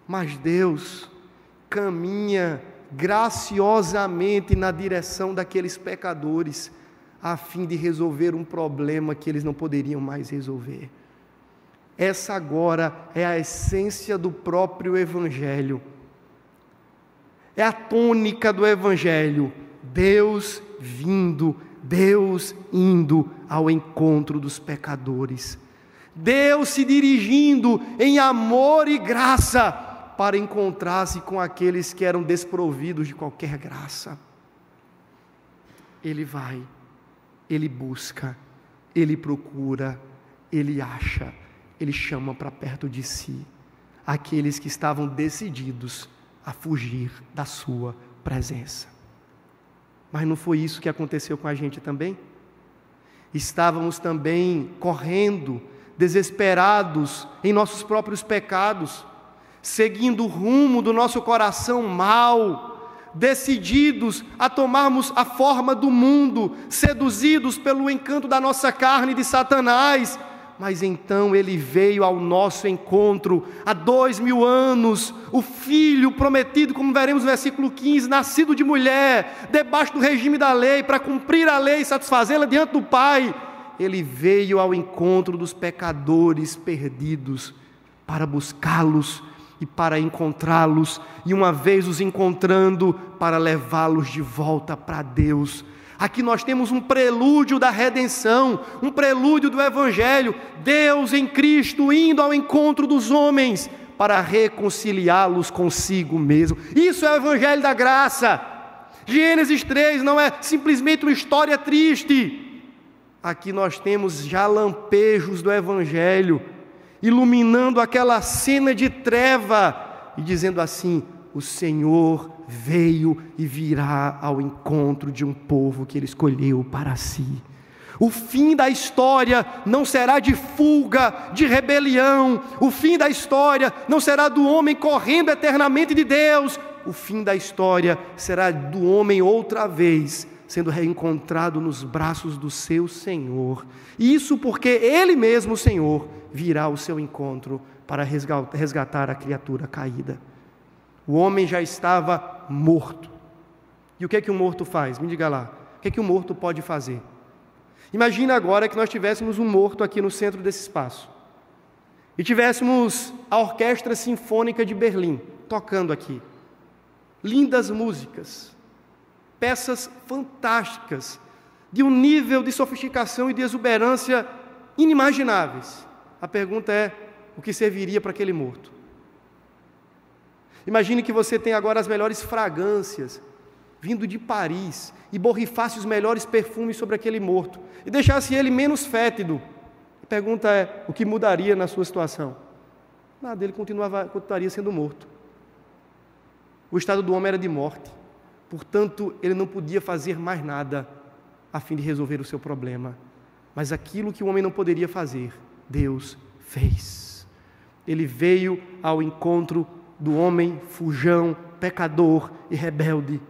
mas Deus caminha graciosamente na direção daqueles pecadores, a fim de resolver um problema que eles não poderiam mais resolver. Essa agora é a essência do próprio Evangelho. É a tônica do Evangelho. Deus vindo Deus indo ao encontro dos pecadores, Deus se dirigindo em amor e graça para encontrar-se com aqueles que eram desprovidos de qualquer graça. Ele vai, ele busca, ele procura, ele acha, ele chama para perto de si aqueles que estavam decididos a fugir da sua presença. Mas não foi isso que aconteceu com a gente também? Estávamos também correndo, desesperados em nossos próprios pecados, seguindo o rumo do nosso coração mau, decididos a tomarmos a forma do mundo, seduzidos pelo encanto da nossa carne de Satanás, mas então ele veio ao nosso encontro há dois mil anos, o filho prometido, como veremos no versículo 15, nascido de mulher, debaixo do regime da lei, para cumprir a lei e satisfazê-la diante do Pai. Ele veio ao encontro dos pecadores perdidos para buscá-los e para encontrá-los, e uma vez os encontrando, para levá-los de volta para Deus Aqui nós temos um prelúdio da redenção, um prelúdio do Evangelho, Deus em Cristo indo ao encontro dos homens para reconciliá-los consigo mesmo. Isso é o Evangelho da graça. Gênesis 3 não é simplesmente uma história triste. Aqui nós temos já lampejos do Evangelho, iluminando aquela cena de treva e dizendo assim: o Senhor veio e virá ao encontro de um povo que ele escolheu para si. O fim da história não será de fuga, de rebelião. O fim da história não será do homem correndo eternamente de Deus. O fim da história será do homem outra vez sendo reencontrado nos braços do seu Senhor. Isso porque Ele mesmo, Senhor, virá ao seu encontro para resgatar a criatura caída. O homem já estava morto. E o que é que o morto faz? Me diga lá. O que é que o morto pode fazer? Imagina agora que nós tivéssemos um morto aqui no centro desse espaço. E tivéssemos a Orquestra Sinfônica de Berlim tocando aqui. Lindas músicas, peças fantásticas, de um nível de sofisticação e de exuberância inimagináveis. A pergunta é: o que serviria para aquele morto? Imagine que você tem agora as melhores fragrâncias vindo de Paris e borrifasse os melhores perfumes sobre aquele morto e deixasse ele menos fétido. A pergunta é: o que mudaria na sua situação? Nada, ele continuava, continuaria sendo morto. O estado do homem era de morte, portanto, ele não podia fazer mais nada a fim de resolver o seu problema. Mas aquilo que o homem não poderia fazer, Deus fez. Ele veio ao encontro do homem fujão, pecador e rebelde,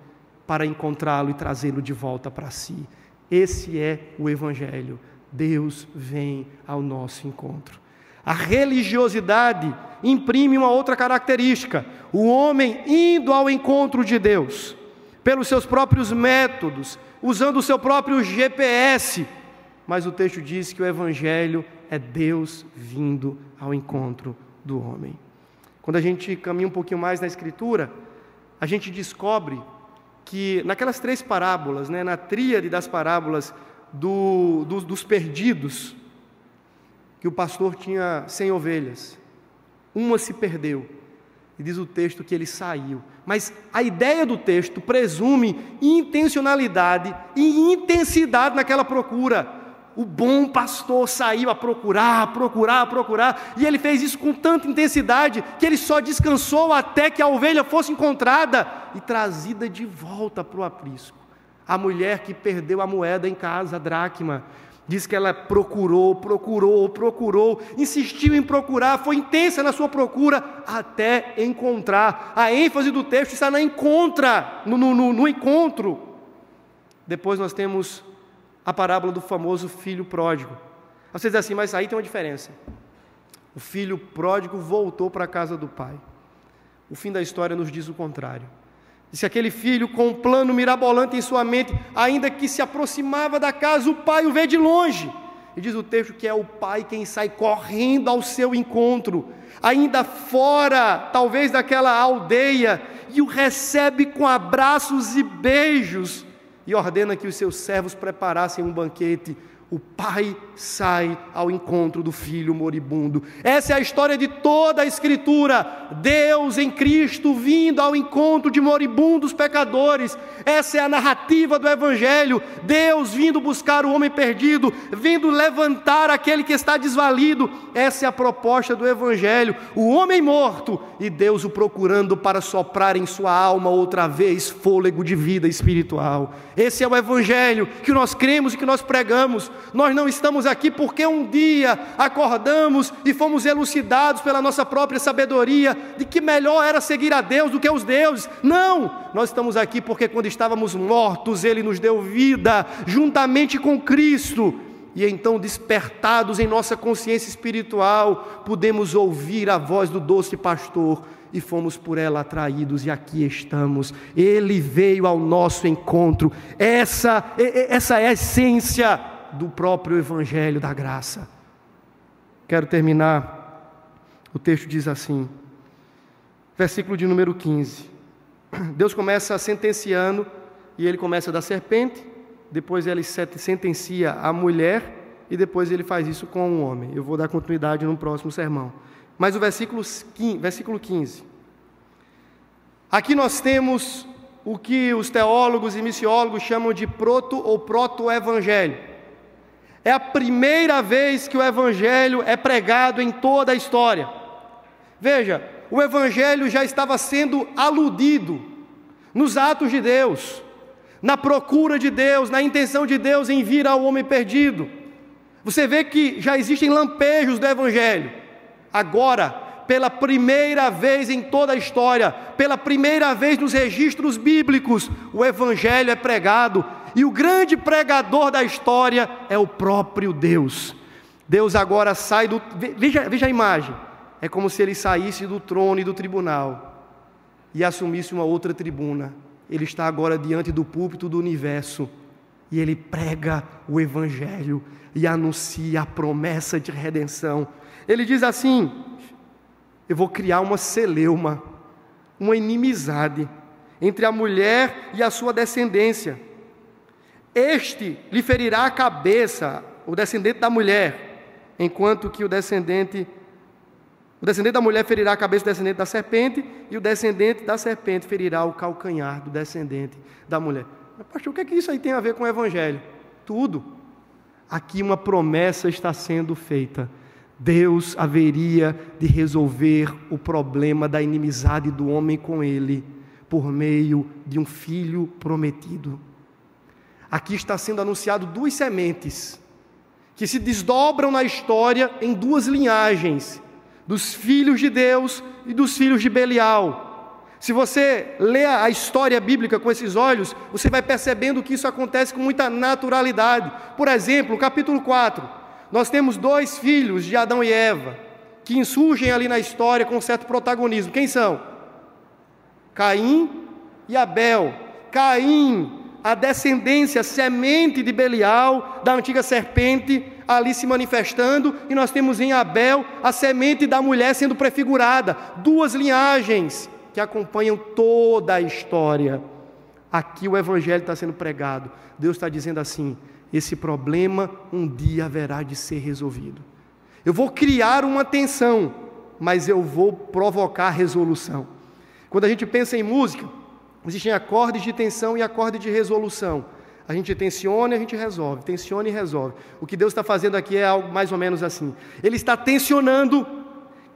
para encontrá-lo e trazê-lo de volta para si. Esse é o Evangelho. Deus vem ao nosso encontro. A religiosidade imprime uma outra característica: o homem indo ao encontro de Deus, pelos seus próprios métodos, usando o seu próprio GPS. Mas o texto diz que o Evangelho é Deus vindo ao encontro do homem. Quando a gente caminha um pouquinho mais na Escritura, a gente descobre que naquelas três parábolas, né, na tríade das parábolas do, do, dos perdidos, que o pastor tinha cem ovelhas, uma se perdeu, e diz o texto que ele saiu. Mas a ideia do texto presume intencionalidade e intensidade naquela procura o bom pastor saiu a procurar, procurar, procurar, e ele fez isso com tanta intensidade que ele só descansou até que a ovelha fosse encontrada e trazida de volta para o aprisco. A mulher que perdeu a moeda em casa, a dracma, diz que ela procurou, procurou, procurou, insistiu em procurar, foi intensa na sua procura até encontrar. A ênfase do texto está na encontra, no, no, no encontro. Depois nós temos a parábola do famoso filho pródigo. Você diz assim, mas aí tem uma diferença. O filho pródigo voltou para a casa do pai. O fim da história nos diz o contrário. Disse aquele filho com um plano mirabolante em sua mente, ainda que se aproximava da casa, o pai o vê de longe. E diz o texto que é o pai quem sai correndo ao seu encontro, ainda fora, talvez daquela aldeia, e o recebe com abraços e beijos e ordena que os seus servos preparassem um banquete. O pai sai ao encontro do filho moribundo. Essa é a história de toda a Escritura. Deus em Cristo vindo ao encontro de moribundos pecadores. Essa é a narrativa do Evangelho. Deus vindo buscar o homem perdido, vindo levantar aquele que está desvalido. Essa é a proposta do Evangelho. O homem morto e Deus o procurando para soprar em sua alma outra vez fôlego de vida espiritual. Esse é o Evangelho que nós cremos e que nós pregamos. Nós não estamos aqui porque um dia acordamos e fomos elucidados pela nossa própria sabedoria de que melhor era seguir a Deus do que os deuses. Não! Nós estamos aqui porque quando estávamos mortos, Ele nos deu vida juntamente com Cristo. E então, despertados em nossa consciência espiritual, podemos ouvir a voz do doce pastor e fomos por ela atraídos e aqui estamos. Ele veio ao nosso encontro. Essa, essa é a essência do próprio Evangelho da graça. Quero terminar, o texto diz assim, versículo de número 15. Deus começa sentenciando, e ele começa da serpente, depois ele sentencia a mulher, e depois ele faz isso com o homem. Eu vou dar continuidade no próximo sermão. Mas o versículo 15, versículo 15. Aqui nós temos o que os teólogos e missiólogos chamam de proto ou proto-evangelho. É a primeira vez que o Evangelho é pregado em toda a história. Veja, o Evangelho já estava sendo aludido nos atos de Deus, na procura de Deus, na intenção de Deus em vir ao homem perdido. Você vê que já existem lampejos do Evangelho. Agora, pela primeira vez em toda a história, pela primeira vez nos registros bíblicos, o Evangelho é pregado e o grande pregador da história é o próprio Deus. Deus agora sai do. Veja, veja a imagem. É como se ele saísse do trono e do tribunal e assumisse uma outra tribuna. Ele está agora diante do púlpito do universo e ele prega o Evangelho e anuncia a promessa de redenção. Ele diz assim: Eu vou criar uma celeuma, uma inimizade entre a mulher e a sua descendência este lhe ferirá a cabeça, o descendente da mulher, enquanto que o descendente o descendente da mulher ferirá a cabeça do descendente da serpente, e o descendente da serpente ferirá o calcanhar do descendente da mulher. Mas, pastor, o que é que isso aí tem a ver com o Evangelho? Tudo. Aqui uma promessa está sendo feita. Deus haveria de resolver o problema da inimizade do homem com ele, por meio de um filho prometido. Aqui está sendo anunciado duas sementes que se desdobram na história em duas linhagens, dos filhos de Deus e dos filhos de Belial. Se você lê a história bíblica com esses olhos, você vai percebendo que isso acontece com muita naturalidade. Por exemplo, capítulo 4, nós temos dois filhos de Adão e Eva que insurgem ali na história com certo protagonismo. Quem são? Caim e Abel. Caim, a descendência, semente de Belial, da antiga serpente, ali se manifestando, e nós temos em Abel a semente da mulher sendo prefigurada. Duas linhagens que acompanham toda a história. Aqui o Evangelho está sendo pregado. Deus está dizendo assim: esse problema um dia haverá de ser resolvido. Eu vou criar uma tensão, mas eu vou provocar resolução. Quando a gente pensa em música, existem acordes de tensão e acordes de resolução. A gente tensiona e a gente resolve, tensiona e resolve. O que Deus está fazendo aqui é algo mais ou menos assim. Ele está tensionando,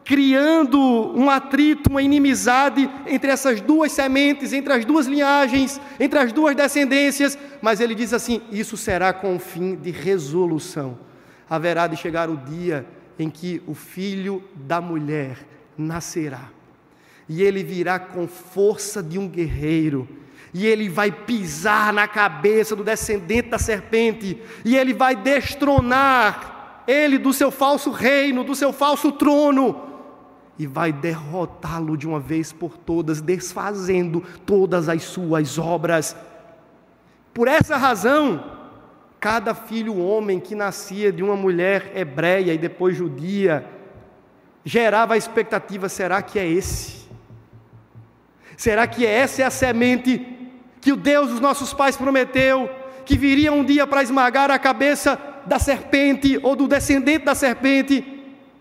criando um atrito, uma inimizade entre essas duas sementes, entre as duas linhagens, entre as duas descendências, mas ele diz assim: isso será com o fim de resolução. Haverá de chegar o dia em que o filho da mulher nascerá, e ele virá com força de um guerreiro e ele vai pisar na cabeça do descendente da serpente, e ele vai destronar ele do seu falso reino, do seu falso trono, e vai derrotá-lo de uma vez por todas, desfazendo todas as suas obras. Por essa razão, cada filho homem que nascia de uma mulher hebreia e depois judia, gerava a expectativa: será que é esse? Será que essa é a semente que o Deus dos nossos pais prometeu que viria um dia para esmagar a cabeça da serpente ou do descendente da serpente.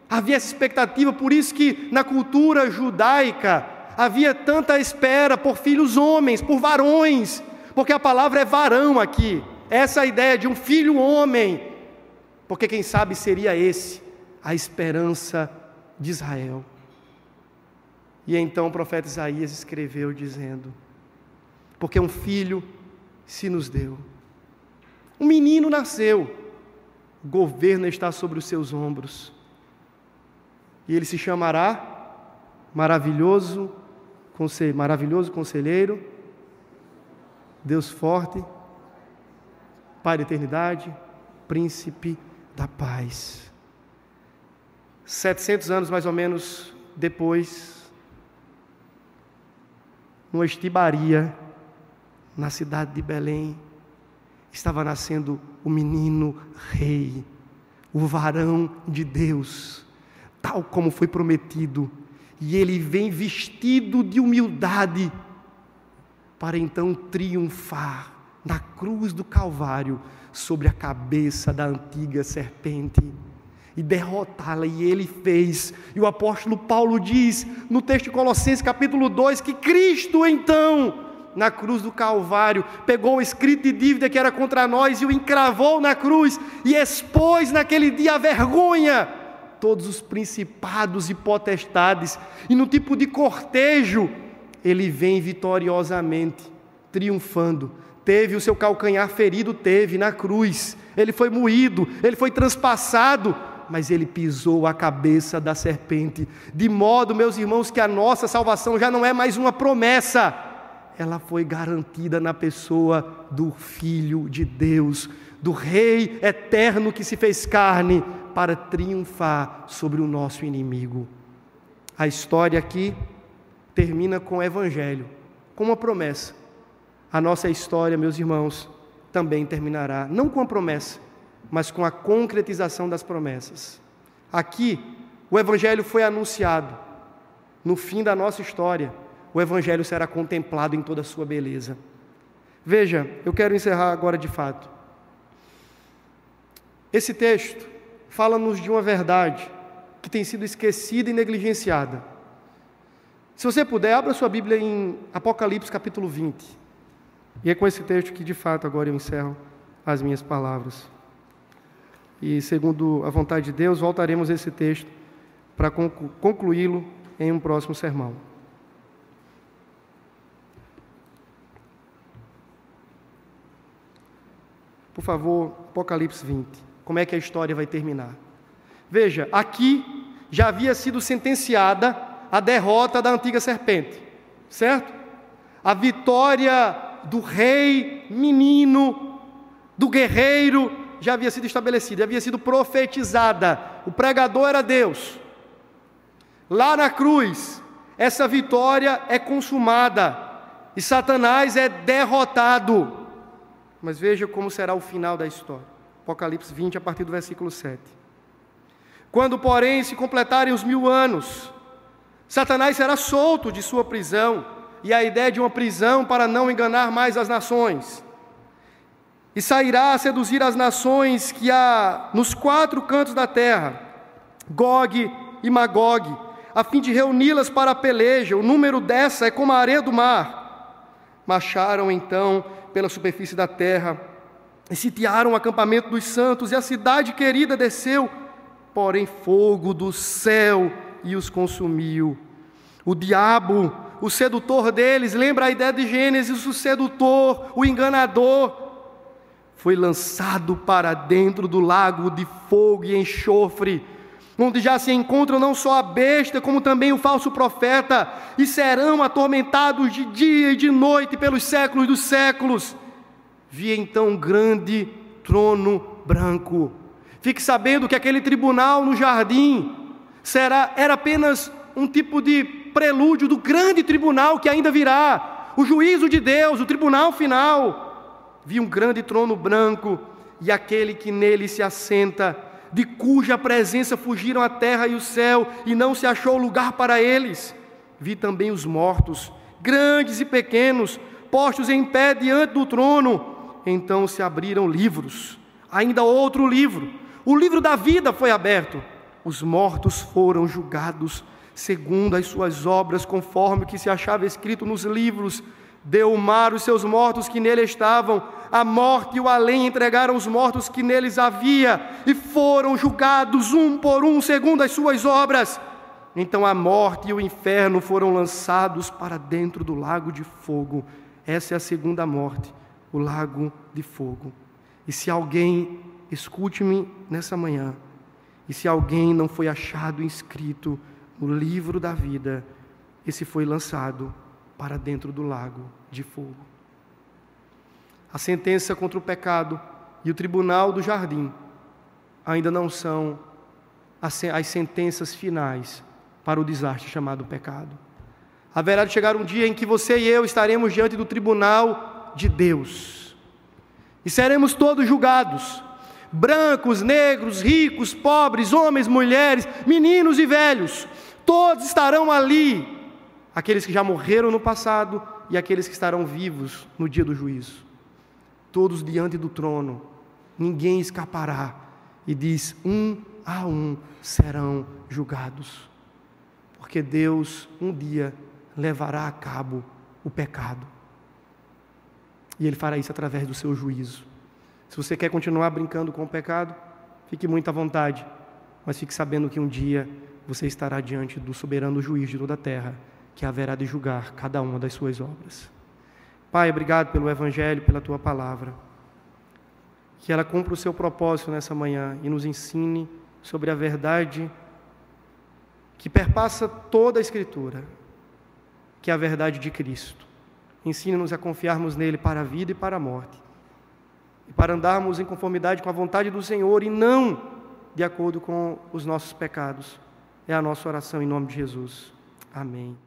Havia essa expectativa, por isso que na cultura judaica havia tanta espera por filhos homens, por varões, porque a palavra é varão aqui. Essa é ideia de um filho homem, porque quem sabe seria esse a esperança de Israel. E então o profeta Isaías escreveu dizendo: porque um filho se nos deu. Um menino nasceu, o governo está sobre os seus ombros, e ele se chamará Maravilhoso, Maravilhoso Conselheiro, Deus Forte, Pai da Eternidade, Príncipe da Paz. Setecentos anos mais ou menos depois, numa estibaria, na cidade de Belém, estava nascendo o menino rei, o varão de Deus, tal como foi prometido, e ele vem vestido de humildade, para então triunfar na cruz do Calvário sobre a cabeça da antiga serpente e derrotá-la, e ele fez. E o apóstolo Paulo diz no texto de Colossenses capítulo 2 que Cristo então na cruz do Calvário, pegou o escrito de dívida que era contra nós e o encravou na cruz e expôs naquele dia a vergonha todos os principados e potestades, e no tipo de cortejo, ele vem vitoriosamente, triunfando. Teve o seu calcanhar ferido, teve na cruz, ele foi moído, ele foi transpassado, mas ele pisou a cabeça da serpente, de modo, meus irmãos, que a nossa salvação já não é mais uma promessa, ela foi garantida na pessoa do Filho de Deus, do Rei eterno que se fez carne para triunfar sobre o nosso inimigo. A história aqui termina com o Evangelho, com uma promessa. A nossa história, meus irmãos, também terminará, não com a promessa, mas com a concretização das promessas. Aqui, o Evangelho foi anunciado no fim da nossa história o Evangelho será contemplado em toda a sua beleza. Veja, eu quero encerrar agora de fato. Esse texto fala-nos de uma verdade que tem sido esquecida e negligenciada. Se você puder, abra sua Bíblia em Apocalipse capítulo 20. E é com esse texto que de fato agora eu encerro as minhas palavras. E segundo a vontade de Deus, voltaremos esse texto para concluí-lo em um próximo sermão. favor, Apocalipse 20. Como é que a história vai terminar? Veja, aqui já havia sido sentenciada a derrota da antiga serpente, certo? A vitória do rei menino, do guerreiro, já havia sido estabelecida, havia sido profetizada. O pregador era Deus. Lá na cruz, essa vitória é consumada e Satanás é derrotado. Mas veja como será o final da história. Apocalipse 20, a partir do versículo 7. Quando, porém, se completarem os mil anos, Satanás será solto de sua prisão, e a ideia de uma prisão para não enganar mais as nações. E sairá a seduzir as nações que há nos quatro cantos da terra, Gog e Magog, a fim de reuni-las para a peleja. O número dessa é como a areia do mar. Marcharam então pela superfície da terra e sitiaram o acampamento dos santos, e a cidade querida desceu, porém fogo do céu e os consumiu. O diabo, o sedutor deles, lembra a ideia de Gênesis, o sedutor, o enganador, foi lançado para dentro do lago de fogo e enxofre, onde já se encontram não só a besta, como também o falso profeta, e serão atormentados de dia e de noite pelos séculos dos séculos. Vi então um grande trono branco. Fique sabendo que aquele tribunal no jardim será era apenas um tipo de prelúdio do grande tribunal que ainda virá, o juízo de Deus, o tribunal final. Vi um grande trono branco e aquele que nele se assenta de cuja presença fugiram a terra e o céu, e não se achou lugar para eles. Vi também os mortos, grandes e pequenos, postos em pé diante do trono. Então se abriram livros, ainda outro livro, o livro da vida foi aberto. Os mortos foram julgados segundo as suas obras, conforme o que se achava escrito nos livros. Deu o mar os seus mortos que nele estavam, a morte e o além entregaram os mortos que neles havia, e foram julgados um por um, segundo as suas obras. Então a morte e o inferno foram lançados para dentro do lago de fogo. Essa é a segunda morte, o lago de fogo. E se alguém, escute-me nessa manhã, e se alguém não foi achado inscrito no livro da vida, esse foi lançado para dentro do lago de fogo. A sentença contra o pecado e o tribunal do jardim ainda não são as sentenças finais para o desastre chamado pecado. Haverá de chegar um dia em que você e eu estaremos diante do tribunal de Deus. E seremos todos julgados brancos, negros, ricos, pobres, homens, mulheres, meninos e velhos, todos estarão ali, aqueles que já morreram no passado e aqueles que estarão vivos no dia do juízo todos diante do trono, ninguém escapará. E diz: um a um serão julgados, porque Deus um dia levará a cabo o pecado. E Ele fará isso através do seu juízo. Se você quer continuar brincando com o pecado, fique muito à vontade, mas fique sabendo que um dia você estará diante do soberano juiz de toda a terra, que haverá de julgar cada uma das suas obras. Pai, obrigado pelo Evangelho, pela tua palavra. Que ela cumpra o seu propósito nessa manhã e nos ensine sobre a verdade que perpassa toda a Escritura, que é a verdade de Cristo. Ensine-nos a confiarmos nele para a vida e para a morte, e para andarmos em conformidade com a vontade do Senhor e não de acordo com os nossos pecados. É a nossa oração em nome de Jesus. Amém.